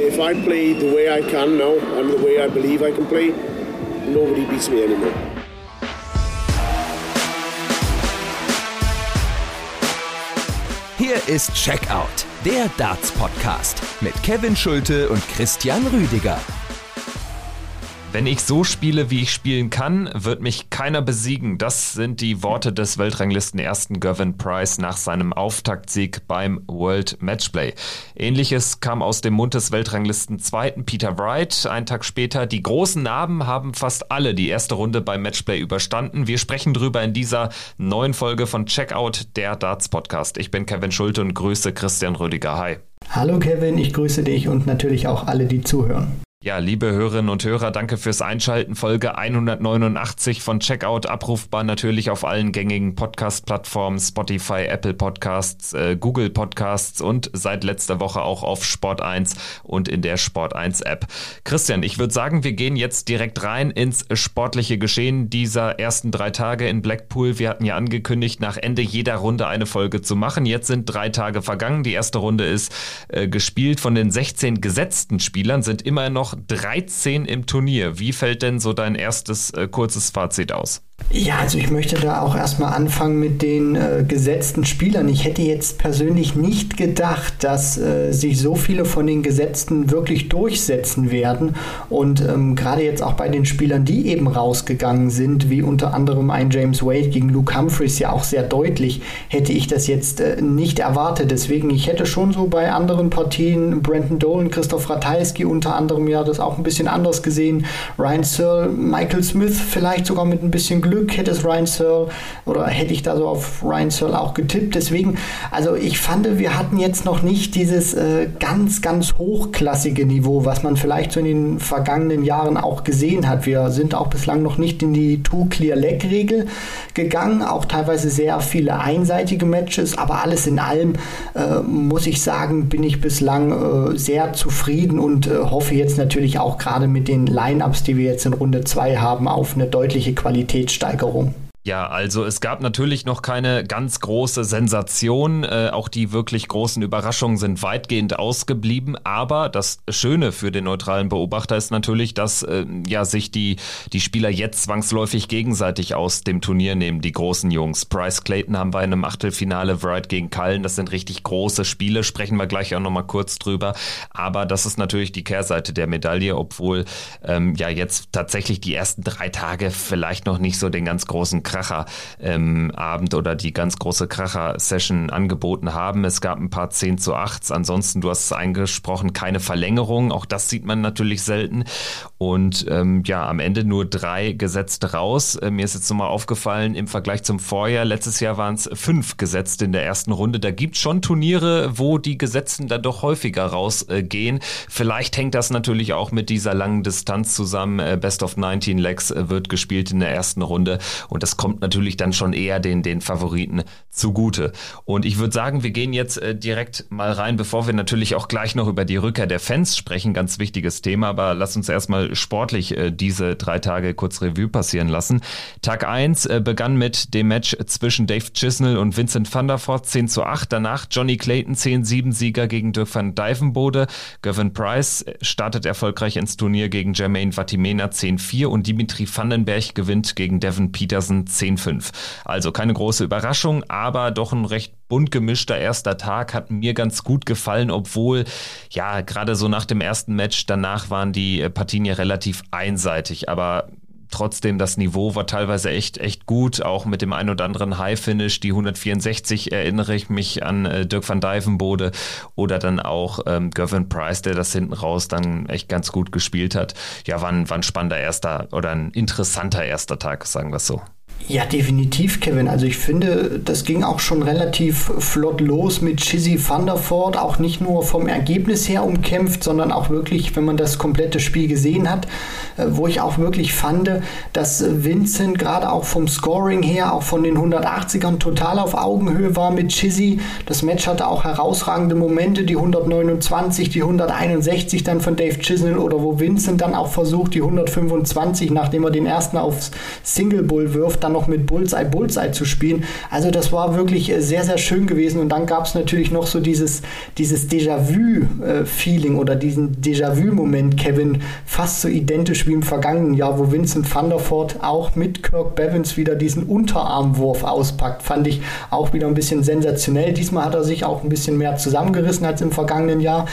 If I play the way I can now and the way I believe I can play, nobody beats me anymore. Hier ist Checkout, der Darts Podcast mit Kevin Schulte und Christian Rüdiger. Wenn ich so spiele, wie ich spielen kann, wird mich keiner besiegen. Das sind die Worte des Weltranglisten ersten Gavin Price nach seinem Auftaktsieg beim World Matchplay. Ähnliches kam aus dem Mund des Weltranglisten zweiten Peter Wright. Einen Tag später, die großen Narben haben fast alle die erste Runde beim Matchplay überstanden. Wir sprechen drüber in dieser neuen Folge von Checkout, der Darts Podcast. Ich bin Kevin Schulte und grüße Christian Rüdiger. Hi. Hallo Kevin, ich grüße dich und natürlich auch alle, die zuhören. Ja, liebe Hörerinnen und Hörer, danke fürs Einschalten. Folge 189 von Checkout, abrufbar natürlich auf allen gängigen Podcast-Plattformen, Spotify, Apple Podcasts, äh, Google Podcasts und seit letzter Woche auch auf Sport 1 und in der Sport 1 App. Christian, ich würde sagen, wir gehen jetzt direkt rein ins sportliche Geschehen dieser ersten drei Tage in Blackpool. Wir hatten ja angekündigt, nach Ende jeder Runde eine Folge zu machen. Jetzt sind drei Tage vergangen. Die erste Runde ist äh, gespielt. Von den 16 gesetzten Spielern sind immer noch noch 13 im Turnier. Wie fällt denn so dein erstes äh, kurzes Fazit aus? Ja, also ich möchte da auch erstmal anfangen mit den äh, gesetzten Spielern. Ich hätte jetzt persönlich nicht gedacht, dass äh, sich so viele von den Gesetzten wirklich durchsetzen werden. Und ähm, gerade jetzt auch bei den Spielern, die eben rausgegangen sind, wie unter anderem ein James Wade gegen Luke Humphreys ja auch sehr deutlich, hätte ich das jetzt äh, nicht erwartet. Deswegen, ich hätte schon so bei anderen Partien Brandon Dolan, Christoph Ratajski unter anderem ja das auch ein bisschen anders gesehen. Ryan Searle, Michael Smith vielleicht sogar mit ein bisschen Glück Glück hätte es Ryan Searle oder hätte ich da so auf Ryan Searle auch getippt. Deswegen, also ich fand, wir hatten jetzt noch nicht dieses äh, ganz, ganz hochklassige Niveau, was man vielleicht so in den vergangenen Jahren auch gesehen hat. Wir sind auch bislang noch nicht in die Two-Clear-Leg-Regel gegangen, auch teilweise sehr viele einseitige Matches, aber alles in allem äh, muss ich sagen, bin ich bislang äh, sehr zufrieden und äh, hoffe jetzt natürlich auch gerade mit den Lineups, die wir jetzt in Runde 2 haben, auf eine deutliche Qualitätssteigerung Steigerung. Ja, also es gab natürlich noch keine ganz große Sensation. Äh, auch die wirklich großen Überraschungen sind weitgehend ausgeblieben. Aber das Schöne für den neutralen Beobachter ist natürlich, dass äh, ja sich die, die Spieler jetzt zwangsläufig gegenseitig aus dem Turnier nehmen, die großen Jungs. Bryce Clayton haben wir in einem Achtelfinale, Wright gegen Cullen. Das sind richtig große Spiele, sprechen wir gleich auch nochmal kurz drüber. Aber das ist natürlich die Kehrseite der Medaille, obwohl ähm, ja jetzt tatsächlich die ersten drei Tage vielleicht noch nicht so den ganz großen Kraft Kracher-Abend ähm, oder die ganz große Kracher-Session angeboten haben. Es gab ein paar 10 zu 8. Ansonsten, du hast es eingesprochen, keine Verlängerung. Auch das sieht man natürlich selten. Und ähm, ja, am Ende nur drei gesetzt raus. Äh, mir ist jetzt nochmal aufgefallen, im Vergleich zum Vorjahr, letztes Jahr waren es fünf gesetzt in der ersten Runde. Da gibt es schon Turniere, wo die Gesetzten dann doch häufiger rausgehen. Äh, Vielleicht hängt das natürlich auch mit dieser langen Distanz zusammen. Äh, Best of 19 Legs äh, wird gespielt in der ersten Runde. Und das kommt natürlich dann schon eher den, den Favoriten zugute. Und ich würde sagen, wir gehen jetzt äh, direkt mal rein, bevor wir natürlich auch gleich noch über die Rückkehr der Fans sprechen. Ganz wichtiges Thema, aber lass uns erstmal sportlich äh, diese drei Tage kurz Revue passieren lassen. Tag 1 äh, begann mit dem Match zwischen Dave Chisnell und Vincent van der Voort 10 zu 8. Danach Johnny Clayton 10-7 Sieger gegen Dirk van Dijvenbode. Gavin Price startet erfolgreich ins Turnier gegen Jermaine Vatimena 10-4 und Dimitri Vandenberg gewinnt gegen Devin Peterson 10-5. Also keine große Überraschung, aber doch ein recht bunt gemischter erster Tag hat mir ganz gut gefallen, obwohl ja gerade so nach dem ersten Match danach waren die äh, Partien ja relativ einseitig, aber trotzdem das Niveau war teilweise echt echt gut, auch mit dem ein oder anderen High Finish, die 164 erinnere ich mich an äh, Dirk van Dijvenbode oder dann auch ähm, Gavin Price, der das hinten raus dann echt ganz gut gespielt hat. Ja, war ein, war ein spannender erster oder ein interessanter erster Tag, sagen wir es so. Ja, definitiv, Kevin. Also ich finde, das ging auch schon relativ flott los mit Chizzy Thunderford, auch nicht nur vom Ergebnis her umkämpft, sondern auch wirklich, wenn man das komplette Spiel gesehen hat, äh, wo ich auch wirklich fand, dass Vincent gerade auch vom Scoring her, auch von den 180ern total auf Augenhöhe war mit Chizzy. Das Match hatte auch herausragende Momente, die 129, die 161 dann von Dave Chisnell oder wo Vincent dann auch versucht, die 125, nachdem er den ersten aufs Single Bull wirft, dann noch mit Bullseye Bullseye zu spielen. Also das war wirklich äh, sehr, sehr schön gewesen. Und dann gab es natürlich noch so dieses, dieses Déjà-vu-Feeling oder diesen Déjà-vu-Moment, Kevin, fast so identisch wie im vergangenen Jahr, wo Vincent van der Voort auch mit Kirk Bevins wieder diesen Unterarmwurf auspackt. Fand ich auch wieder ein bisschen sensationell. Diesmal hat er sich auch ein bisschen mehr zusammengerissen als im vergangenen Jahr.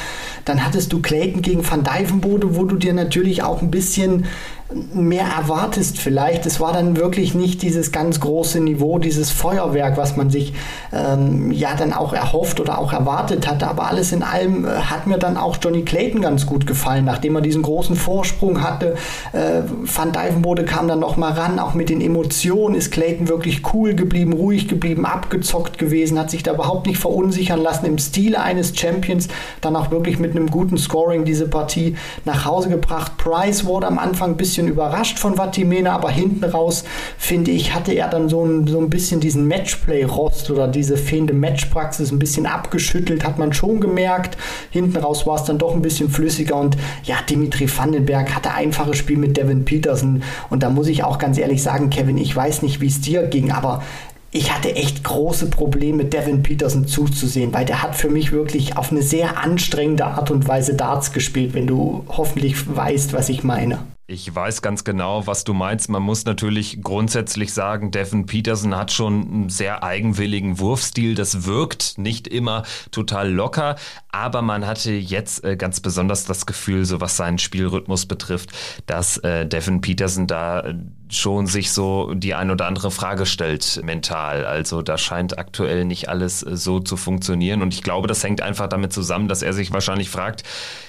Dann hattest du Clayton gegen Van Dijvenbode, wo du dir natürlich auch ein bisschen mehr erwartest vielleicht. Es war dann wirklich nicht dieses ganz große Niveau, dieses Feuerwerk, was man sich ähm, ja dann auch erhofft oder auch erwartet hatte. Aber alles in allem äh, hat mir dann auch Johnny Clayton ganz gut gefallen, nachdem er diesen großen Vorsprung hatte. Äh, Van Dijvenbode kam dann noch mal ran, auch mit den Emotionen ist Clayton wirklich cool geblieben, ruhig geblieben, abgezockt gewesen, hat sich da überhaupt nicht verunsichern lassen im Stile eines Champions, dann auch wirklich mit einem guten Scoring diese Partie nach Hause gebracht. Price wurde am Anfang ein bisschen bisschen überrascht von Vatimena, aber hinten raus, finde ich, hatte er dann so ein, so ein bisschen diesen Matchplay-Rost oder diese fehlende Matchpraxis ein bisschen abgeschüttelt, hat man schon gemerkt. Hinten raus war es dann doch ein bisschen flüssiger und ja, Dimitri Vandenberg hatte einfaches Spiel mit Devin Peterson und da muss ich auch ganz ehrlich sagen, Kevin, ich weiß nicht, wie es dir ging, aber ich hatte echt große Probleme, Devin Peterson zuzusehen, weil der hat für mich wirklich auf eine sehr anstrengende Art und Weise Darts gespielt, wenn du hoffentlich weißt, was ich meine. Ich weiß ganz genau, was du meinst. Man muss natürlich grundsätzlich sagen, Devin Peterson hat schon einen sehr eigenwilligen Wurfstil. Das wirkt nicht immer total locker, aber man hatte jetzt äh, ganz besonders das Gefühl, so was seinen Spielrhythmus betrifft, dass äh, Devin Peterson da äh, schon sich so die ein oder andere Frage stellt mental. Also da scheint aktuell nicht alles äh, so zu funktionieren und ich glaube, das hängt einfach damit zusammen, dass er sich wahrscheinlich fragt,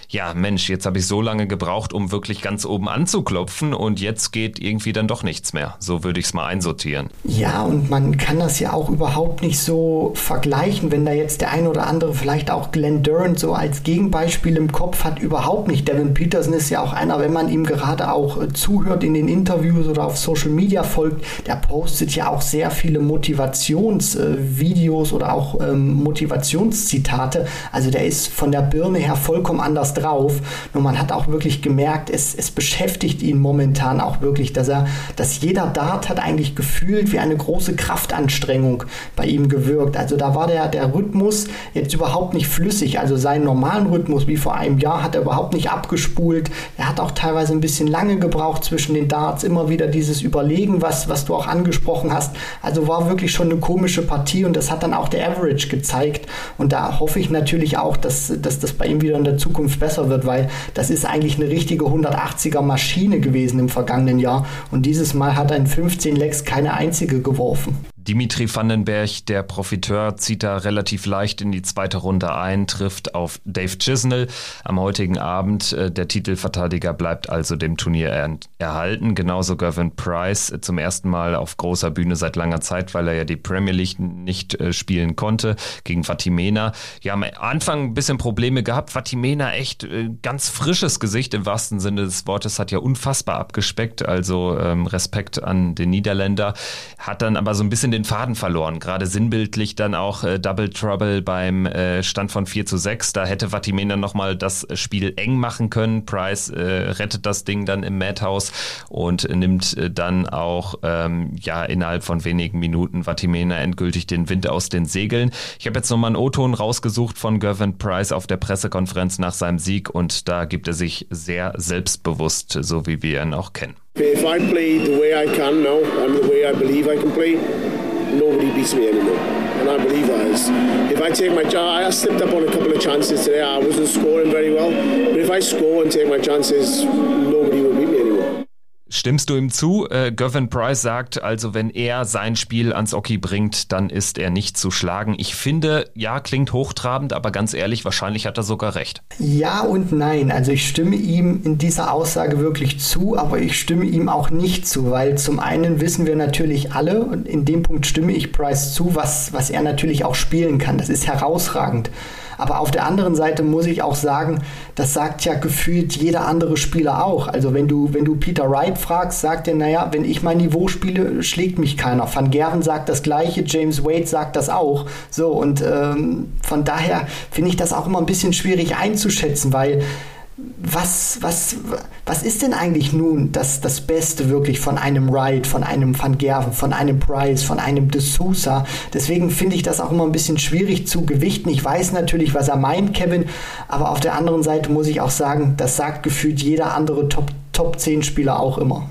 ja Mensch, jetzt habe ich so lange gebraucht, um wirklich ganz oben anzuklopfen und jetzt geht irgendwie dann doch nichts mehr. So würde ich es mal einsortieren. Ja, und man kann das ja auch überhaupt nicht so vergleichen, wenn da jetzt der ein oder andere vielleicht auch Glenn Durant so als Gegenbeispiel im Kopf hat, überhaupt nicht. Devin Peterson ist ja auch einer, wenn man ihm gerade auch äh, zuhört in den Interviews oder auf Social Media folgt, der postet ja auch sehr viele Motivationsvideos äh, oder auch ähm, Motivationszitate. Also der ist von der Birne her vollkommen anders drauf. Nur man hat auch wirklich gemerkt, es, es beschäftigt ihn momentan auch wirklich, dass er, dass jeder Dart hat eigentlich gefühlt wie eine große Kraftanstrengung bei ihm gewirkt. Also da war der, der Rhythmus jetzt überhaupt nicht flüssig. Also seinen normalen Rhythmus wie vor einem Jahr hat er überhaupt nicht abgespult. Er hat auch teilweise ein bisschen lange gebraucht zwischen den Darts, immer wieder dieses Überlegen, was, was du auch angesprochen hast. Also war wirklich schon eine komische Partie und das hat dann auch der Average gezeigt. Und da hoffe ich natürlich auch, dass, dass das bei ihm wieder in der Zukunft besser wird, weil das ist eigentlich eine richtige 180er Maschine gewesen im vergangenen Jahr und dieses Mal hat er in 15 Lecks keine einzige geworfen. Dimitri Vandenberg, der Profiteur, zieht da relativ leicht in die zweite Runde ein, trifft auf Dave Chisnell am heutigen Abend. Äh, der Titelverteidiger bleibt also dem Turnier er erhalten. Genauso Gavin Price äh, zum ersten Mal auf großer Bühne seit langer Zeit, weil er ja die Premier League nicht äh, spielen konnte gegen Fatimena. Ja, am Anfang ein bisschen Probleme gehabt. Fatimena echt ganz frisches Gesicht im wahrsten Sinne des Wortes, hat ja unfassbar abgespeckt. Also ähm, Respekt an den Niederländer. Hat dann aber so ein bisschen den Faden verloren. Gerade sinnbildlich dann auch äh, Double Trouble beim äh, Stand von 4 zu 6. Da hätte Vatimena nochmal das Spiel eng machen können. Price äh, rettet das Ding dann im Madhouse und nimmt äh, dann auch ähm, ja innerhalb von wenigen Minuten Vatimena endgültig den Wind aus den Segeln. Ich habe jetzt nochmal einen O-Ton rausgesucht von Gervin Price auf der Pressekonferenz nach seinem Sieg und da gibt er sich sehr selbstbewusst, so wie wir ihn auch kennen. If I play the way I can now and the way I believe I can play, nobody beats me anymore. And I believe that is. If I take my chance, I slipped up on a couple of chances today. I wasn't scoring very well. But if I score and take my chances, nobody will beat. Stimmst du ihm zu? Äh, Gavin Price sagt also, wenn er sein Spiel ans Oki bringt, dann ist er nicht zu schlagen. Ich finde, ja, klingt hochtrabend, aber ganz ehrlich, wahrscheinlich hat er sogar recht. Ja und nein. Also ich stimme ihm in dieser Aussage wirklich zu, aber ich stimme ihm auch nicht zu, weil zum einen wissen wir natürlich alle, und in dem Punkt stimme ich Price zu, was, was er natürlich auch spielen kann. Das ist herausragend. Aber auf der anderen Seite muss ich auch sagen, das sagt ja gefühlt jeder andere Spieler auch. Also wenn du, wenn du Peter Wright fragst, sagt er, naja, wenn ich mein Niveau spiele, schlägt mich keiner. Van Gerven sagt das gleiche, James Wade sagt das auch. So, und ähm, von daher finde ich das auch immer ein bisschen schwierig einzuschätzen, weil was, was, was ist denn eigentlich nun das, das Beste wirklich von einem Wright, von einem Van Gerven, von einem Price, von einem De Sousa? Deswegen finde ich das auch immer ein bisschen schwierig zu gewichten. Ich weiß natürlich, was er meint, Kevin, aber auf der anderen Seite muss ich auch sagen, das sagt gefühlt jeder andere Top, Top 10 Spieler auch immer.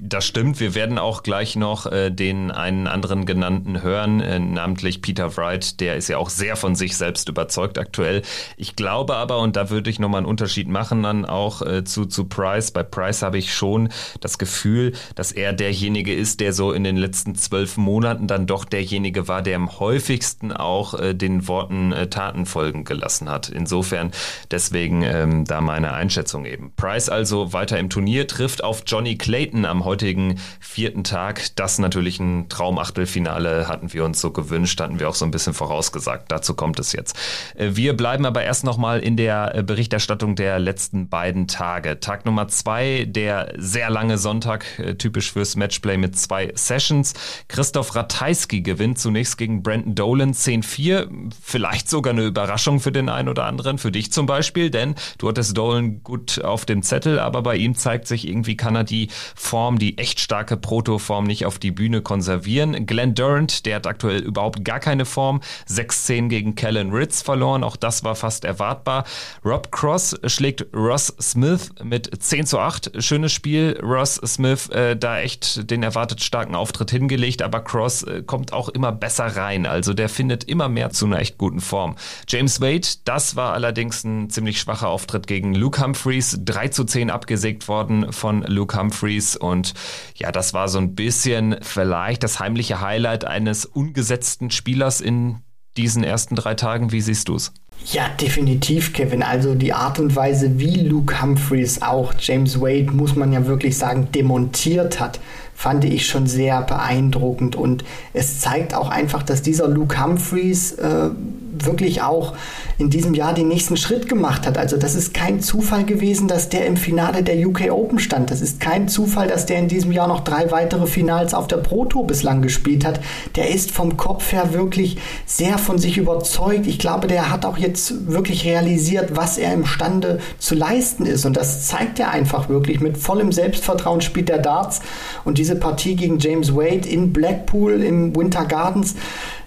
Das stimmt. Wir werden auch gleich noch äh, den einen anderen genannten hören, äh, namentlich Peter Wright. Der ist ja auch sehr von sich selbst überzeugt aktuell. Ich glaube aber, und da würde ich nochmal einen Unterschied machen, dann auch äh, zu, zu Price. Bei Price habe ich schon das Gefühl, dass er derjenige ist, der so in den letzten zwölf Monaten dann doch derjenige war, der am häufigsten auch äh, den Worten äh, Taten folgen gelassen hat. Insofern deswegen ähm, da meine Einschätzung eben. Price also weiter im Turnier, trifft auf Johnny Clayton am heutigen vierten Tag. Das natürlich ein Traumachtelfinale hatten wir uns so gewünscht, hatten wir auch so ein bisschen vorausgesagt. Dazu kommt es jetzt. Äh, wir bleiben aber erst nochmal in der äh, Berichterstattung der letzten beiden Tage. Tag Nummer zwei, der sehr lange Sonntag, äh, typisch fürs Matchplay mit zwei Sessions. Christoph Ratajski gewinnt zunächst gegen Brandon Dolan 10-4. Vielleicht sogar eine Überraschung für den einen oder anderen, für dich zum Beispiel, denn du hattest Dolan gut auf dem Zettel, aber bei ihm zeigt sich irgendwie, kann er die Form Form, die echt starke Protoform nicht auf die Bühne konservieren. Glenn Durant, der hat aktuell überhaupt gar keine Form. 6-10 gegen Kellen Ritz verloren. Auch das war fast erwartbar. Rob Cross schlägt Ross Smith mit 10 zu 8. Schönes Spiel. Ross Smith äh, da echt den erwartet starken Auftritt hingelegt, aber Cross äh, kommt auch immer besser rein. Also der findet immer mehr zu einer echt guten Form. James Wade, das war allerdings ein ziemlich schwacher Auftritt gegen Luke Humphreys. 3 zu 10 abgesägt worden von Luke Humphreys und und ja, das war so ein bisschen vielleicht das heimliche Highlight eines ungesetzten Spielers in diesen ersten drei Tagen. Wie siehst du es? Ja, definitiv, Kevin. Also die Art und Weise, wie Luke Humphreys auch James Wade, muss man ja wirklich sagen, demontiert hat, fand ich schon sehr beeindruckend. Und es zeigt auch einfach, dass dieser Luke Humphreys äh, wirklich auch in diesem Jahr den nächsten Schritt gemacht hat. Also das ist kein Zufall gewesen, dass der im Finale der UK Open stand. Das ist kein Zufall, dass der in diesem Jahr noch drei weitere Finals auf der Pro Tour bislang gespielt hat. Der ist vom Kopf her wirklich sehr von sich überzeugt. Ich glaube, der hat auch jetzt wirklich realisiert, was er imstande zu leisten ist. Und das zeigt er einfach wirklich. Mit vollem Selbstvertrauen spielt der Darts. Und diese Partie gegen James Wade in Blackpool im Winter Gardens,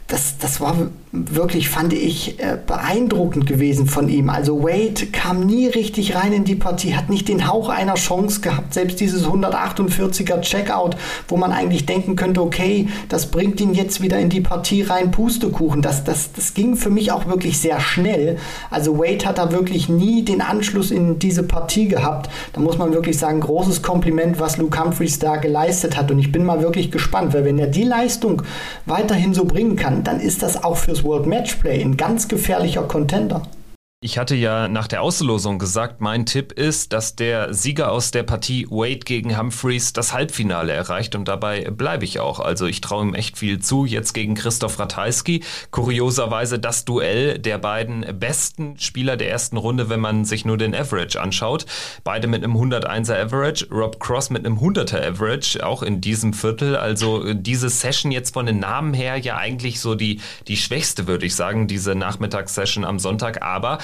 das, das war wirklich, fand ich, äh, beeindruckend gewesen von ihm. Also Wade kam nie richtig rein in die Partie, hat nicht den Hauch einer Chance gehabt. Selbst dieses 148er Checkout, wo man eigentlich denken könnte, okay, das bringt ihn jetzt wieder in die Partie rein, Pustekuchen. Das, das, das ging für mich auch wirklich sehr schnell. Also Wade hat da wirklich nie den Anschluss in diese Partie gehabt. Da muss man wirklich sagen, großes Kompliment, was Luke Humphreys da geleistet hat. Und ich bin mal wirklich gespannt, weil wenn er die Leistung weiterhin so bringen kann, dann ist das auch fürs World Matchplay ein ganz gefährlicher Contender. Ich hatte ja nach der Auslosung gesagt, mein Tipp ist, dass der Sieger aus der Partie Wade gegen Humphreys das Halbfinale erreicht und dabei bleibe ich auch. Also ich traue ihm echt viel zu. Jetzt gegen Christoph Ratajski. Kurioserweise das Duell der beiden besten Spieler der ersten Runde, wenn man sich nur den Average anschaut. Beide mit einem 101er Average, Rob Cross mit einem 100er Average, auch in diesem Viertel. Also diese Session jetzt von den Namen her ja eigentlich so die, die schwächste, würde ich sagen, diese Nachmittagssession am Sonntag. Aber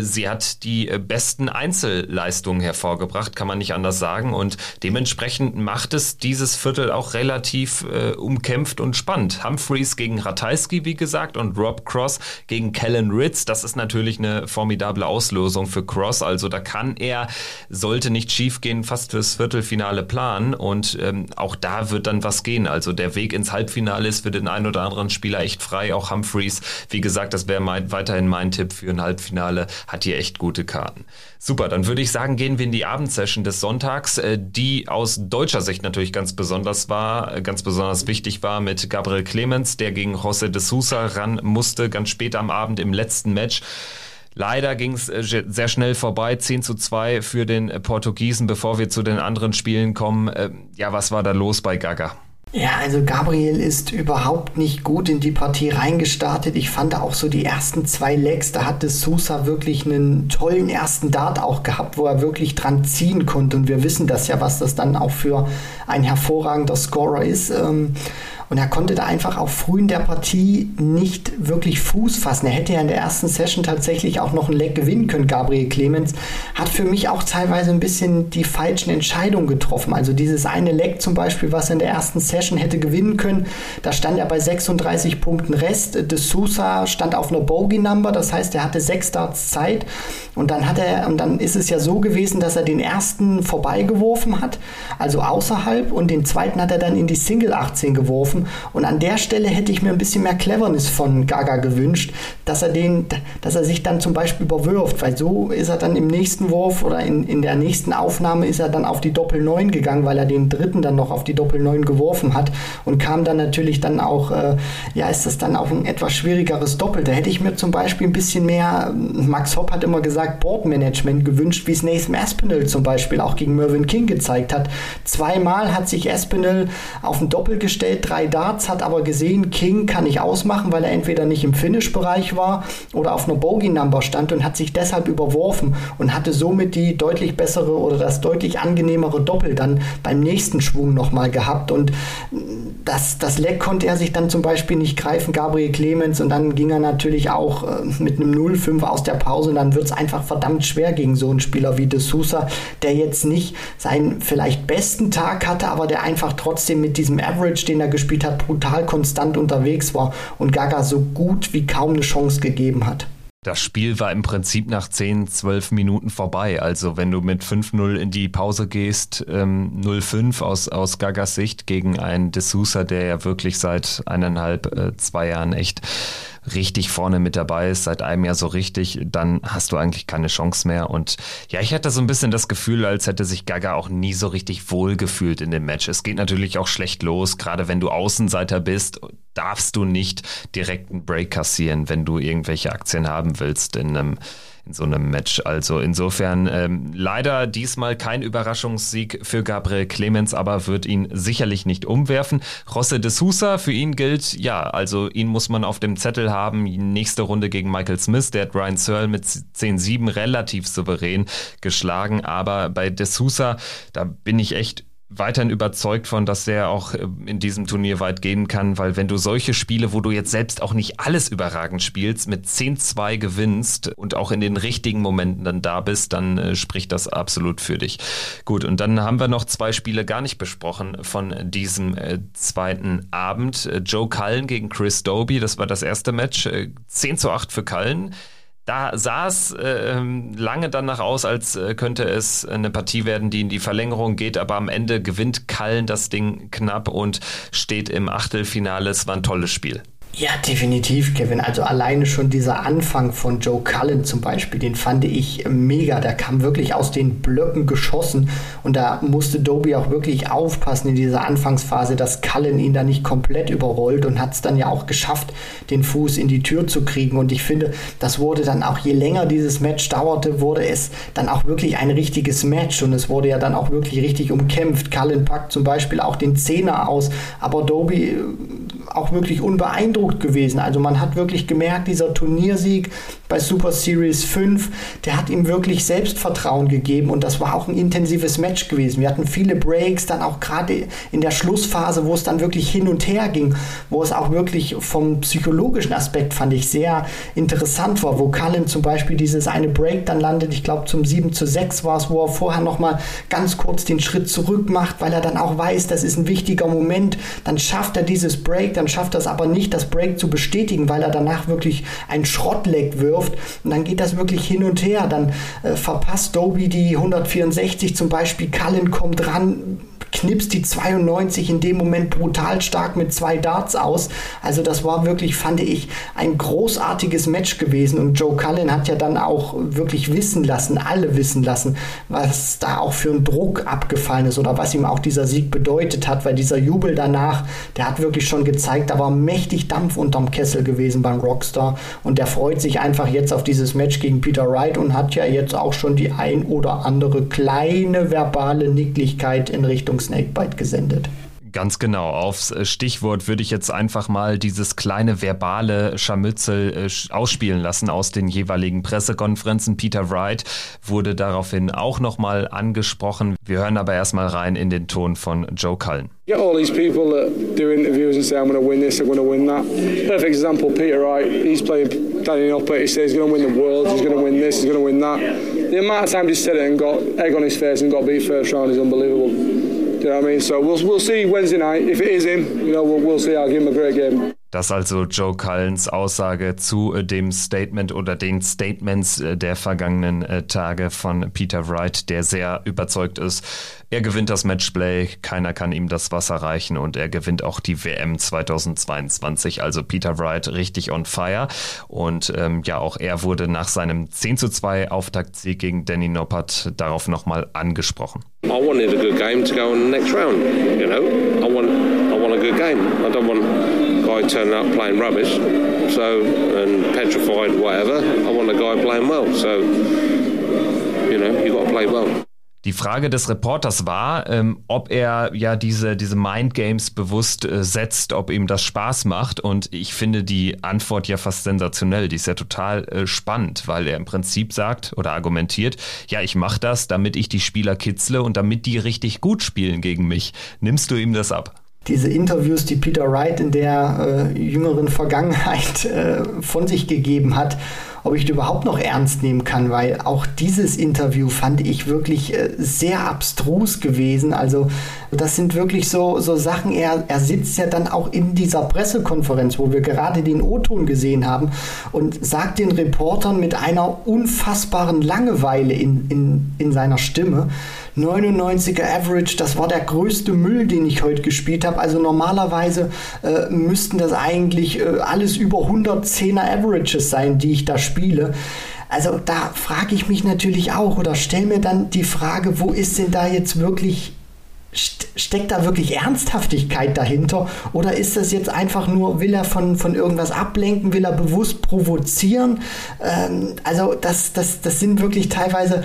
sie hat die äh, besten Einzelleistungen hervorgebracht, kann man nicht anders sagen. Und dementsprechend macht es dieses Viertel auch relativ äh, umkämpft und spannend. Humphreys gegen Ratajski, wie gesagt, und Rob Cross gegen Kellen Ritz. Das ist natürlich eine formidable Auslosung für Cross. Also da kann er, sollte nicht schiefgehen, fast fürs Viertelfinale planen. Und ähm, auch da wird dann was gehen. Also der Weg ins Halbfinale ist für den einen oder anderen Spieler echt frei. Auch Humphreys, wie gesagt, das wäre weiterhin mein Tipp für ein Halbfinale Finale hat hier echt gute Karten. Super, dann würde ich sagen, gehen wir in die Abendsession des Sonntags, äh, die aus deutscher Sicht natürlich ganz besonders war, äh, ganz besonders wichtig war mit Gabriel Clemens, der gegen José de Sousa ran musste, ganz spät am Abend im letzten Match. Leider ging es äh, sehr schnell vorbei, 10 zu 2 für den Portugiesen, bevor wir zu den anderen Spielen kommen. Ja, was war da los bei Gaga? Ja, also Gabriel ist überhaupt nicht gut in die Partie reingestartet. Ich fand auch so die ersten zwei Legs, da hatte Sousa wirklich einen tollen ersten Dart auch gehabt, wo er wirklich dran ziehen konnte. Und wir wissen das ja, was das dann auch für ein hervorragender Scorer ist. Ähm, Und er konnte da einfach auch früh in der Partie nicht wirklich Fuß fassen. Er hätte ja in der ersten Session tatsächlich auch noch ein Leck gewinnen können, Gabriel Clemens. Hat für mich auch teilweise ein bisschen die falschen Entscheidungen getroffen. Also dieses eine Leck zum Beispiel, was er in der ersten Session hätte gewinnen können, da stand er bei 36 Punkten Rest. De Sousa stand auf einer Bogey-Number, das heißt, er hatte sechs Starts Zeit. Und dann hat er, und dann ist es ja so gewesen, dass er den ersten vorbeigeworfen hat, also außerhalb, und den zweiten hat er dann in die Single 18 geworfen. Und an der Stelle hätte ich mir ein bisschen mehr Cleverness von Gaga gewünscht, dass er den, dass er sich dann zum Beispiel überwirft, weil so ist er dann im nächsten Wurf oder in, in der nächsten Aufnahme ist er dann auf die Doppel 9 gegangen, weil er den dritten dann noch auf die Doppel 9 geworfen hat und kam dann natürlich dann auch, äh, ja, ist das dann auch ein etwas schwierigeres Doppel. Da hätte ich mir zum Beispiel ein bisschen mehr, Max Hopp hat immer gesagt, Boardmanagement gewünscht, wie es Nathan Aspinall zum Beispiel auch gegen Mervyn King gezeigt hat. Zweimal hat sich Aspinall auf ein Doppel gestellt, drei Darts, hat aber gesehen, King kann ich ausmachen, weil er entweder nicht im Finish-Bereich war oder auf einer Bogey-Number stand und hat sich deshalb überworfen und hatte somit die deutlich bessere oder das deutlich angenehmere Doppel dann beim nächsten Schwung nochmal gehabt. Und das, das Leck konnte er sich dann zum Beispiel nicht greifen, Gabriel Clemens, und dann ging er natürlich auch äh, mit einem 0-5 aus der Pause und dann wird es einfach verdammt schwer gegen so einen Spieler wie De Sousa, der jetzt nicht seinen vielleicht besten Tag hatte, aber der einfach trotzdem mit diesem Average, den er gespielt hat, brutal konstant unterwegs war und Gaga so gut wie kaum eine Chance gegeben hat. Das Spiel war im Prinzip nach 10, 12 Minuten vorbei. Also wenn du mit 5-0 in die Pause gehst, ähm, 0-5 aus, aus Gagas Sicht gegen einen D'Souza, der ja wirklich seit eineinhalb, äh, zwei Jahren echt richtig vorne mit dabei ist, seit einem Jahr so richtig, dann hast du eigentlich keine Chance mehr. Und ja, ich hatte so ein bisschen das Gefühl, als hätte sich Gaga auch nie so richtig wohl gefühlt in dem Match. Es geht natürlich auch schlecht los, gerade wenn du Außenseiter bist, darfst du nicht direkt einen Break kassieren, wenn du irgendwelche Aktien haben willst in einem in so einem Match. Also insofern ähm, leider diesmal kein Überraschungssieg für Gabriel Clemens, aber wird ihn sicherlich nicht umwerfen. Rosse de Sousa, für ihn gilt, ja, also ihn muss man auf dem Zettel haben. Nächste Runde gegen Michael Smith, der hat Ryan Searle mit 10-7 relativ souverän geschlagen, aber bei de Sousa, da bin ich echt weiterhin überzeugt von, dass der auch äh, in diesem Turnier weit gehen kann, weil wenn du solche Spiele, wo du jetzt selbst auch nicht alles überragend spielst, mit 10-2 gewinnst und auch in den richtigen Momenten dann da bist, dann äh, spricht das absolut für dich. Gut, und dann haben wir noch zwei Spiele gar nicht besprochen von diesem äh, zweiten Abend. Äh, Joe Cullen gegen Chris Doby, das war das erste Match. Äh, 10 zu 8 für Cullen. Da sah es äh, lange danach aus, als äh, könnte es eine Partie werden, die in die Verlängerung geht, aber am Ende gewinnt Kallen das Ding knapp und steht im Achtelfinale. Es war ein tolles Spiel. Ja, definitiv, Kevin. Also alleine schon dieser Anfang von Joe Cullen zum Beispiel, den fand ich mega. Der kam wirklich aus den Blöcken geschossen und da musste Doby auch wirklich aufpassen in dieser Anfangsphase, dass Cullen ihn da nicht komplett überrollt und hat es dann ja auch geschafft, den Fuß in die Tür zu kriegen. Und ich finde, das wurde dann auch, je länger dieses Match dauerte, wurde es dann auch wirklich ein richtiges Match und es wurde ja dann auch wirklich richtig umkämpft. Cullen packt zum Beispiel auch den Zehner aus, aber Doby auch wirklich unbeeindruckt gewesen. Also man hat wirklich gemerkt, dieser Turniersieg bei Super Series 5, der hat ihm wirklich Selbstvertrauen gegeben und das war auch ein intensives Match gewesen. Wir hatten viele Breaks, dann auch gerade in der Schlussphase, wo es dann wirklich hin und her ging, wo es auch wirklich vom psychologischen Aspekt fand ich sehr interessant war, wo Cullen zum Beispiel dieses eine Break dann landet, ich glaube zum 7 zu 6 war es, wo er vorher nochmal ganz kurz den Schritt zurück macht, weil er dann auch weiß, das ist ein wichtiger Moment, dann schafft er dieses Break, dann schafft er es aber nicht, das Break zu bestätigen, weil er danach wirklich ein Schrottleck wirft und dann geht das wirklich hin und her. Dann äh, verpasst Doby die 164 zum Beispiel, Cullen kommt ran, knipst die 92 in dem Moment brutal stark mit zwei Darts aus. Also das war wirklich, fand ich, ein großartiges Match gewesen und Joe Cullen hat ja dann auch wirklich wissen lassen, alle wissen lassen, was da auch für ein Druck abgefallen ist oder was ihm auch dieser Sieg bedeutet hat, weil dieser Jubel danach, der hat wirklich schon gezeigt, da war mächtig Dampf unterm Kessel gewesen beim Rockstar und der freut sich einfach jetzt auf dieses Match gegen Peter Wright und hat ja jetzt auch schon die ein oder andere kleine verbale Nicklichkeit in Richtung Snakebite gesendet. Ganz genau. Aufs äh, Stichwort würde ich jetzt einfach mal dieses kleine verbale Scharmützel äh, ausspielen lassen aus den jeweiligen Pressekonferenzen. Peter Wright wurde daraufhin auch nochmal angesprochen. Wir hören aber erstmal rein in den Ton von Joe Cullen. Get all these people that do interviews and say I'm going to win this, I'm going to win that. Perfect example, Peter Wright. He's playing Danny Noppert. He says he's going to win the world, he's going to win this, he's going to win that. The amount of times he said it and got egg on his face and got beat first round is unbelievable. You know what I mean? So we'll, we'll see Wednesday night. If it is him, you know, we'll, we'll see. I'll give him a great game. Um, Das also Joe Cullens Aussage zu äh, dem Statement oder den Statements äh, der vergangenen äh, Tage von Peter Wright, der sehr überzeugt ist. Er gewinnt das Matchplay, keiner kann ihm das Wasser reichen und er gewinnt auch die WM 2022. Also Peter Wright richtig on fire. Und ähm, ja, auch er wurde nach seinem 10 zu 2 Auftaktsieg gegen Danny Noppert darauf nochmal angesprochen. I wanted a good game to go in the next round. You know, I want, I want a good game. I don't want guy turning up playing rubbish, so and petrified, whatever. I want a guy playing well. So, you know, you got to play well. Die Frage des Reporters war, ähm, ob er ja diese, diese Mindgames bewusst äh, setzt, ob ihm das Spaß macht. Und ich finde die Antwort ja fast sensationell. Die ist ja total äh, spannend, weil er im Prinzip sagt oder argumentiert, ja, ich mache das, damit ich die Spieler kitzle und damit die richtig gut spielen gegen mich. Nimmst du ihm das ab? Diese Interviews, die Peter Wright in der äh, jüngeren Vergangenheit äh, von sich gegeben hat, ob ich die überhaupt noch ernst nehmen kann, weil auch dieses Interview fand ich wirklich äh, sehr abstrus gewesen. Also das sind wirklich so, so Sachen, er, er sitzt ja dann auch in dieser Pressekonferenz, wo wir gerade den O-Ton gesehen haben und sagt den Reportern mit einer unfassbaren Langeweile in, in, in seiner Stimme, 99er Average, das war der größte Müll, den ich heute gespielt habe. Also normalerweise äh, müssten das eigentlich äh, alles über 110er Averages sein, die ich da spiele. Also da frage ich mich natürlich auch oder stelle mir dann die Frage, wo ist denn da jetzt wirklich steckt da wirklich Ernsthaftigkeit dahinter? Oder ist das jetzt einfach nur, will er von, von irgendwas ablenken, will er bewusst provozieren? Ähm, also das, das, das sind wirklich teilweise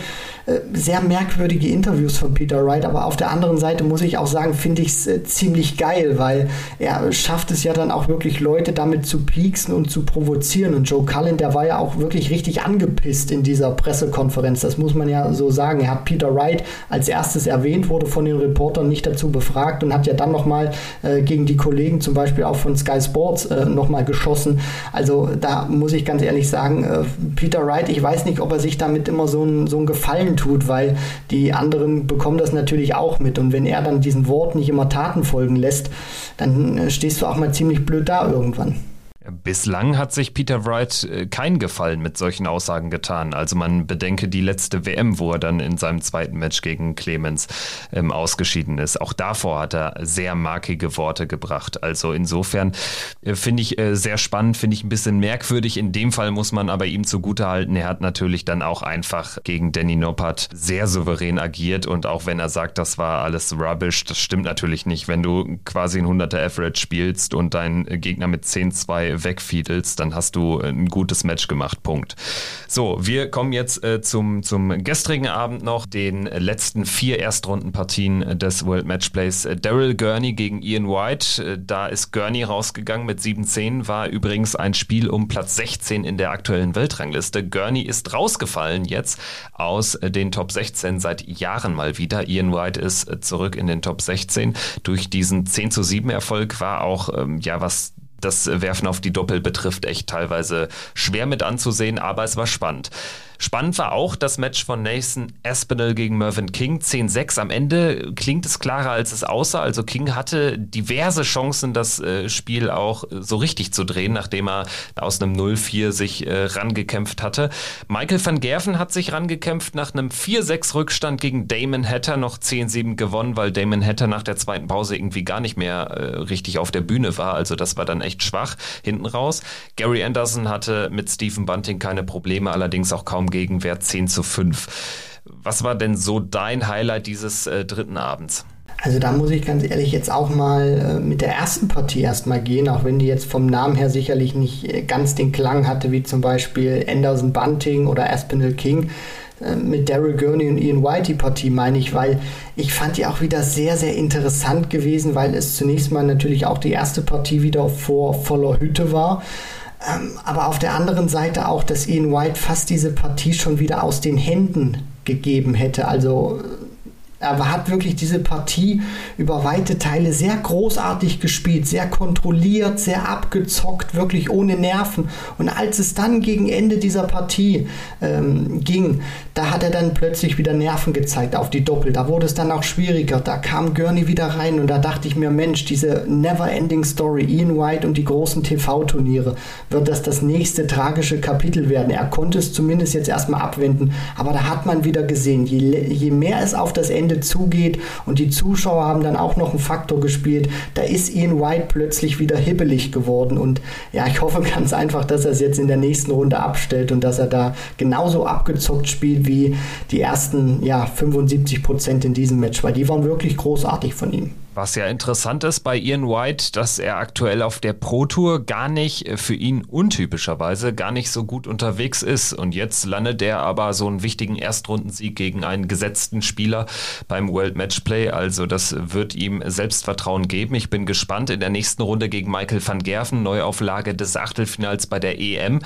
sehr merkwürdige Interviews von Peter Wright, aber auf der anderen Seite muss ich auch sagen, finde ich es äh, ziemlich geil, weil er schafft es ja dann auch wirklich Leute damit zu pieksen und zu provozieren. Und Joe Cullen, der war ja auch wirklich richtig angepisst in dieser Pressekonferenz. Das muss man ja so sagen. Er hat Peter Wright als erstes erwähnt, wurde von den Reportern nicht dazu befragt und hat ja dann nochmal äh, gegen die Kollegen zum Beispiel auch von Sky Sports äh, nochmal geschossen. Also da muss ich ganz ehrlich sagen, äh, Peter Wright, ich weiß nicht, ob er sich damit immer so ein, so Gefallen tut, weil die anderen bekommen das natürlich auch mit. Und wenn er dann diesen Wort nicht immer Taten folgen lässt, dann äh, stehst du auch mal ziemlich blöd da irgendwann. Bislang hat sich Peter Wright äh, keinen Gefallen mit solchen Aussagen getan. Also man bedenke die letzte WM, wo er dann in seinem zweiten Match gegen Clemens ähm, ausgeschieden ist. Auch davor hat er sehr markige Worte gebracht. Also insofern äh, finde ich äh, sehr spannend, finde ich ein bisschen merkwürdig. In dem Fall muss man aber ihm zugutehalten, er hat natürlich dann auch einfach gegen Danny Noppert sehr souverän agiert und auch wenn er sagt, das war alles rubbish, das stimmt natürlich nicht. Wenn du quasi ein 100er Average spielst und dein Gegner mit 10-2 wegfiedelst, dann hast du ein gutes Match gemacht. Punkt. So, wir kommen jetzt äh, zum, zum gestrigen Abend noch, den letzten vier Erstrundenpartien des World Matchplays. Daryl Gurney gegen Ian White. Äh, da ist Gurney rausgegangen mit 7-10, war übrigens ein Spiel um Platz 16 in der aktuellen Weltrangliste. Gurney ist rausgefallen jetzt aus den Top 16 seit Jahren mal wieder. Ian White ist zurück in den Top 16. Durch diesen 10 zu 7 Erfolg war auch, ähm, ja, was das Werfen auf die Doppel betrifft, echt teilweise schwer mit anzusehen, aber es war spannend. Spannend war auch das Match von Nathan Aspinall gegen Mervyn King. 10-6. Am Ende klingt es klarer, als es aussah. Also King hatte diverse Chancen, das äh, Spiel auch so richtig zu drehen, nachdem er aus einem 0-4 sich äh, rangekämpft hatte. Michael van Gerven hat sich rangekämpft nach einem 4-6 Rückstand gegen Damon Hatter noch 10-7 gewonnen, weil Damon Hatter nach der zweiten Pause irgendwie gar nicht mehr äh, richtig auf der Bühne war. Also das war dann echt schwach hinten raus. Gary Anderson hatte mit Stephen Bunting keine Probleme, allerdings auch kaum Gegenwert 10 zu 5. Was war denn so dein Highlight dieses äh, dritten Abends? Also da muss ich ganz ehrlich jetzt auch mal äh, mit der ersten Partie erstmal gehen, auch wenn die jetzt vom Namen her sicherlich nicht äh, ganz den Klang hatte, wie zum Beispiel Anderson Bunting oder Aspinall King. äh, mit Daryl Gurney und Ian White die Partie, meine ich, weil ich fand die auch wieder sehr, sehr interessant gewesen, weil es zunächst mal natürlich auch die erste Partie wieder vor voller Hütte war. Ähm, aber auf der anderen Seite auch, dass Ian White fast diese Partie schon wieder aus den Händen gegeben hätte. Also er hat wirklich diese Partie über weite Teile sehr großartig gespielt, sehr kontrolliert, sehr abgezockt, wirklich ohne Nerven. Und als es dann gegen Ende dieser Partie ähm, ging, da hat er dann plötzlich wieder Nerven gezeigt auf die Doppel. Da wurde es dann auch schwieriger. Da kam Gurney wieder rein und da dachte ich mir, Mensch, diese Never-Ending Story, Ian White und die großen TV-Turniere, wird das das nächste tragische Kapitel werden. Er konnte es zumindest jetzt erstmal abwenden, aber da hat man wieder gesehen, je, je mehr es auf das Ende Ende zugeht und die Zuschauer haben dann auch noch einen Faktor gespielt. Da ist Ian White plötzlich wieder hibbelig geworden und ja, ich hoffe ganz einfach, dass er es jetzt in der nächsten Runde abstellt und dass er da genauso abgezockt spielt wie die ersten ja, 75 Prozent in diesem Match, weil die waren wirklich großartig von ihm. Was ja interessant ist bei Ian White, dass er aktuell auf der Pro Tour gar nicht äh, für ihn untypischerweise gar nicht so gut unterwegs ist. Und jetzt landet er aber so einen wichtigen Erstrundensieg gegen einen gesetzten Spieler beim World Matchplay. Also das wird ihm Selbstvertrauen geben. Ich bin gespannt in der nächsten Runde gegen Michael van Gerven, Neuauflage des Achtelfinals bei der EM.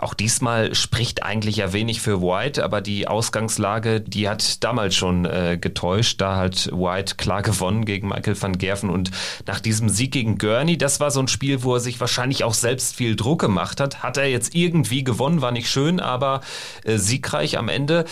Auch diesmal spricht eigentlich ja wenig für White, aber die Ausgangslage, die hat damals schon äh, getäuscht. Da hat White klar gewonnen gegen Michael Michael van Gerven. Und nach diesem Sieg gegen Gurney, das war so ein Spiel, wo er sich wahrscheinlich auch selbst viel Druck gemacht hat. Hat er jetzt irgendwie gewonnen, war nicht schön, aber äh, siegreich am Ende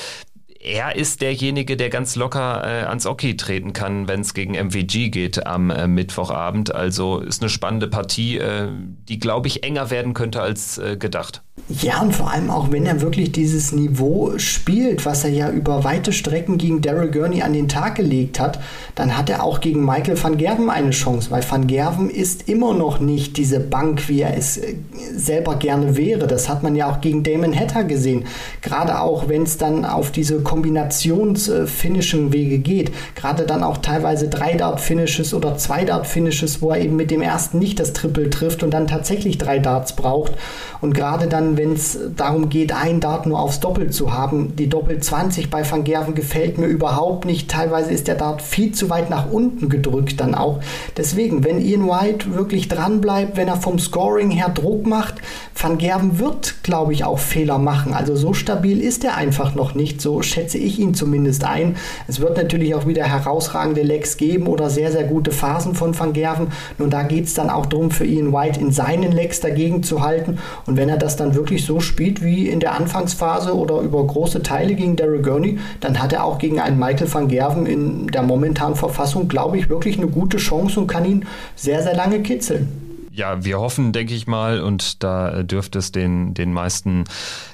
er ist derjenige, der ganz locker äh, ans Oki treten kann, wenn es gegen MVG geht am äh, Mittwochabend. Also ist eine spannende Partie, äh, die, glaube ich, enger werden könnte als äh, gedacht. Ja, und vor allem auch, wenn er wirklich dieses Niveau spielt, was er ja über weite Strecken gegen Daryl Gurney an den Tag gelegt hat, dann hat er auch gegen Michael van Gerven eine Chance, weil van Gerven ist immer noch nicht diese Bank, wie er es äh, selber gerne wäre. Das hat man ja auch gegen Damon Hatter gesehen. Gerade auch, wenn es dann auf diese Kombinationsfinishing Wege geht, gerade dann auch teilweise drei Dart Finishes oder zwei Dart Finishes, wo er eben mit dem ersten nicht das Triple trifft und dann tatsächlich drei Darts braucht und gerade dann wenn es darum geht, ein Dart nur aufs Doppel zu haben. Die Doppel 20 bei Van Gerven gefällt mir überhaupt nicht. Teilweise ist der Dart viel zu weit nach unten gedrückt dann auch. Deswegen, wenn Ian White wirklich dran bleibt, wenn er vom Scoring her Druck macht, Van Gerven wird, glaube ich, auch Fehler machen. Also so stabil ist er einfach noch nicht. So schätze ich ihn zumindest ein. Es wird natürlich auch wieder herausragende Lecks geben oder sehr, sehr gute Phasen von Van Gerven. Nun, da geht es dann auch darum, für Ian White in seinen Lecks dagegen zu halten. Und wenn er das dann wirklich wirklich so spielt wie in der Anfangsphase oder über große Teile gegen Daryl Gurney, dann hat er auch gegen einen Michael van Gerven in der momentanen Verfassung, glaube ich, wirklich eine gute Chance und kann ihn sehr, sehr lange kitzeln ja, wir hoffen, denke ich mal, und da dürfte es den, den meisten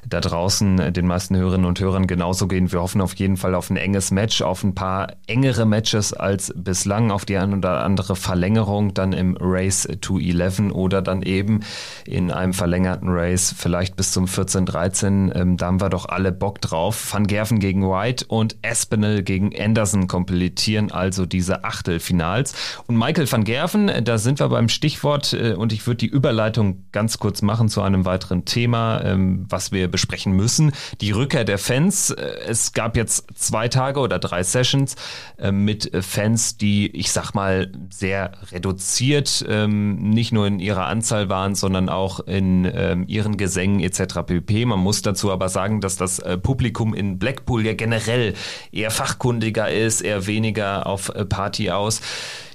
da draußen, den meisten Hörerinnen und Hörern genauso gehen. Wir hoffen auf jeden Fall auf ein enges Match, auf ein paar engere Matches als bislang, auf die eine oder andere Verlängerung dann im Race to 11 oder dann eben in einem verlängerten Race, vielleicht bis zum 14-13. Ähm, da haben wir doch alle Bock drauf. Van Gerven gegen White und Espinel gegen Anderson komplettieren also diese Achtelfinals. Und Michael van Gerven, da sind wir beim Stichwort äh, und ich würde die Überleitung ganz kurz machen zu einem weiteren Thema, ähm, was wir besprechen müssen. Die Rückkehr der Fans. Äh, es gab jetzt zwei Tage oder drei Sessions äh, mit Fans, die, ich sag mal, sehr reduziert, ähm, nicht nur in ihrer Anzahl waren, sondern auch in ähm, ihren Gesängen etc. pp. Man muss dazu aber sagen, dass das äh, Publikum in Blackpool ja generell eher fachkundiger ist, eher weniger auf Party aus.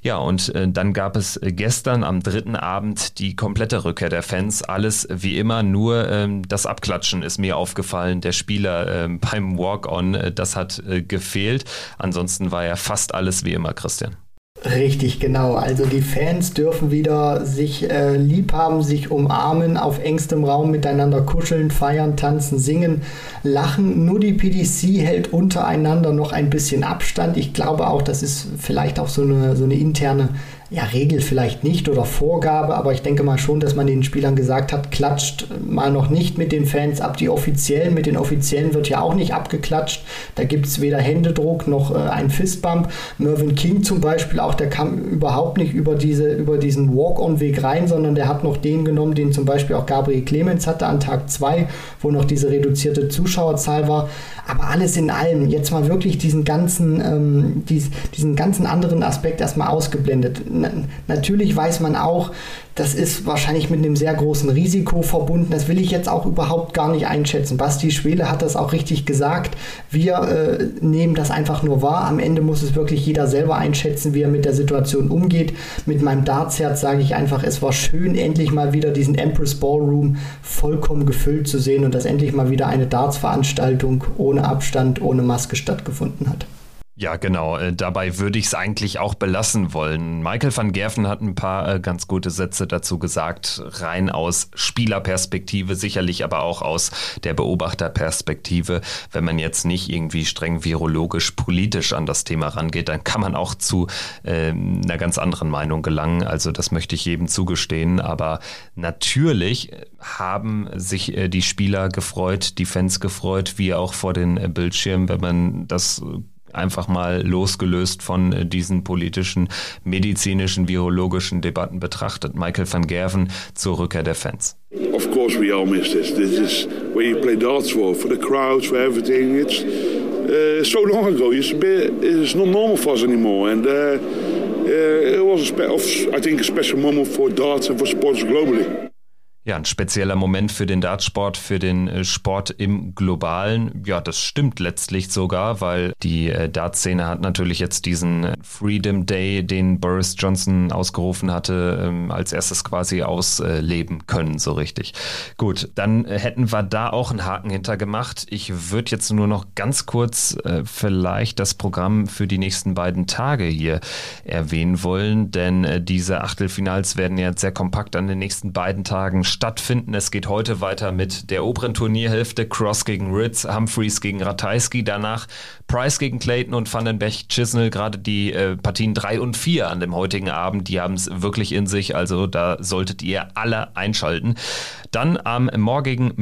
Ja, und äh, dann gab es äh, gestern am dritten Abend die komplette Rückkehr der Fans. Alles wie immer, nur ähm, das Abklatschen ist mir aufgefallen. Der Spieler ähm, beim Walk-On, äh, das hat äh, gefehlt. Ansonsten war ja fast alles wie immer, Christian. Richtig, genau. Also die Fans dürfen wieder sich äh, lieb haben, sich umarmen, auf engstem Raum miteinander kuscheln, feiern, tanzen, singen, lachen. Nur die PDC hält untereinander noch ein bisschen Abstand. Ich glaube auch, das ist vielleicht auch so eine, so eine interne ja, Regel vielleicht nicht oder Vorgabe, aber ich denke mal schon, dass man den Spielern gesagt hat, klatscht mal noch nicht mit den Fans ab. Die Offiziellen, mit den Offiziellen wird ja auch nicht abgeklatscht. Da gibt es weder Händedruck noch äh, ein Fistbump. Mervyn King zum Beispiel auch, der kam überhaupt nicht über, diese, über diesen Walk-on-Weg rein, sondern der hat noch den genommen, den zum Beispiel auch Gabriel Clemens hatte an Tag 2, wo noch diese reduzierte Zuschauerzahl war. Aber alles in allem, jetzt mal wirklich diesen ganzen, ähm, dies, diesen ganzen anderen Aspekt erstmal ausgeblendet. Natürlich weiß man auch, das ist wahrscheinlich mit einem sehr großen Risiko verbunden. Das will ich jetzt auch überhaupt gar nicht einschätzen. Basti Schwele hat das auch richtig gesagt. Wir äh, nehmen das einfach nur wahr. Am Ende muss es wirklich jeder selber einschätzen, wie er mit der Situation umgeht. Mit meinem Dartsherz sage ich einfach, es war schön, endlich mal wieder diesen Empress Ballroom vollkommen gefüllt zu sehen und dass endlich mal wieder eine Dartsveranstaltung ohne Abstand, ohne Maske stattgefunden hat. Ja, genau. Äh, dabei würde ich es eigentlich auch belassen wollen. Michael van Gerven hat ein paar äh, ganz gute Sätze dazu gesagt, rein aus Spielerperspektive, sicherlich aber auch aus der Beobachterperspektive. Wenn man jetzt nicht irgendwie streng virologisch politisch an das Thema rangeht, dann kann man auch zu äh, einer ganz anderen Meinung gelangen. Also das möchte ich jedem zugestehen. Aber natürlich haben sich äh, die Spieler gefreut, die Fans gefreut, wie auch vor den äh, Bildschirmen, wenn man das einfach mal losgelöst von äh, diesen politischen, medizinischen, virologischen Debatten betrachtet. Michael van Gerven zur Rückkehr der Fans. Of course we all miss this. This is where you play darts for, for the crowds, for everything. It's uh, so long ago. It's, a bit, it's not normal for us anymore. And uh, uh, it was, a I think, a special moment for darts and for sports globally. Ja, ein spezieller Moment für den Dartsport, für den äh, Sport im Globalen. Ja, das stimmt letztlich sogar, weil die äh, Dartszene hat natürlich jetzt diesen äh, Freedom Day, den Boris Johnson ausgerufen hatte, ähm, als erstes quasi ausleben können, so richtig. Gut, dann hätten wir da auch einen Haken hintergemacht. Ich würde jetzt nur noch ganz kurz vielleicht das Programm für die nächsten beiden Tage hier erwähnen wollen, denn diese Achtelfinals werden jetzt sehr kompakt an den nächsten beiden Tagen stattfinden. Es geht heute weiter mit der oberen Turnierhälfte. Cross gegen Ritz, Humphreys gegen Ratajski. Danach Price gegen Clayton und Vandenberg Chisnell. Gerade die äh, Partien 3 und 4 an dem heutigen Abend, die haben es wirklich in sich. Also da solltet ihr alle einschalten. Dann am morgigen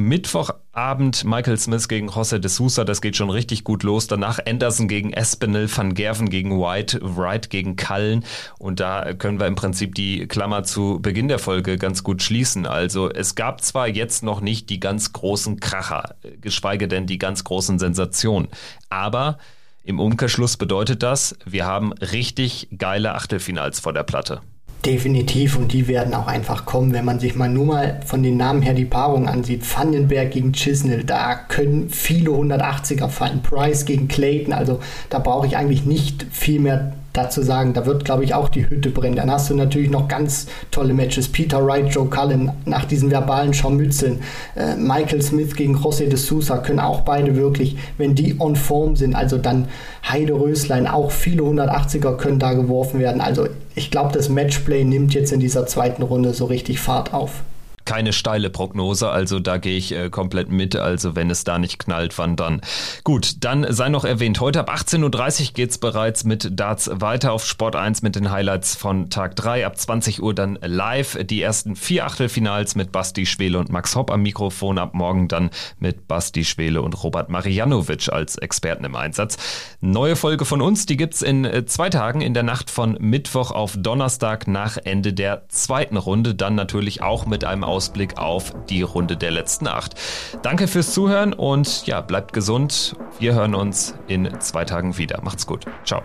Mittwochabend Michael Smith gegen José de Sousa, das geht schon richtig gut los. Danach Anderson gegen Espinel, Van Gerven gegen White, Wright gegen Cullen. Und da können wir im Prinzip die Klammer zu Beginn der Folge ganz gut schließen. Also es gab zwar jetzt noch nicht die ganz großen Kracher, geschweige denn die ganz großen Sensationen, aber im Umkehrschluss bedeutet das, wir haben richtig geile Achtelfinals vor der Platte. Definitiv und die werden auch einfach kommen, wenn man sich mal nur mal von den Namen her die Paarung ansieht. Vandenberg gegen Chisnell, da können viele 180er fallen. Price gegen Clayton, also da brauche ich eigentlich nicht viel mehr dazu sagen, da wird, glaube ich, auch die Hütte brennen. Dann hast du natürlich noch ganz tolle Matches. Peter Wright, Joe Cullen nach diesen verbalen Scharmützeln. Äh, Michael Smith gegen José de Sousa können auch beide wirklich, wenn die on Form sind, also dann Heide Röslein, auch viele 180er können da geworfen werden. Also ich glaube, das Matchplay nimmt jetzt in dieser zweiten Runde so richtig Fahrt auf keine steile Prognose, also da gehe ich äh, komplett mit. Also wenn es da nicht knallt, wann dann? Gut, dann sei noch erwähnt, heute ab 18.30 Uhr geht es bereits mit Darts weiter auf Sport 1 mit den Highlights von Tag 3. Ab 20 Uhr dann live die ersten vier Achtelfinals mit Basti Schwele und Max Hopp am Mikrofon. Ab morgen dann mit Basti Schwele und Robert Marianovic als Experten im Einsatz. Neue Folge von uns, die gibt es in äh, zwei Tagen in der Nacht von Mittwoch auf Donnerstag nach Ende der zweiten Runde. Dann natürlich auch mit einem Aus Ausblick auf die Runde der letzten acht. Danke fürs Zuhören und ja, bleibt gesund. Wir hören uns in zwei Tagen wieder. Macht's gut. Ciao.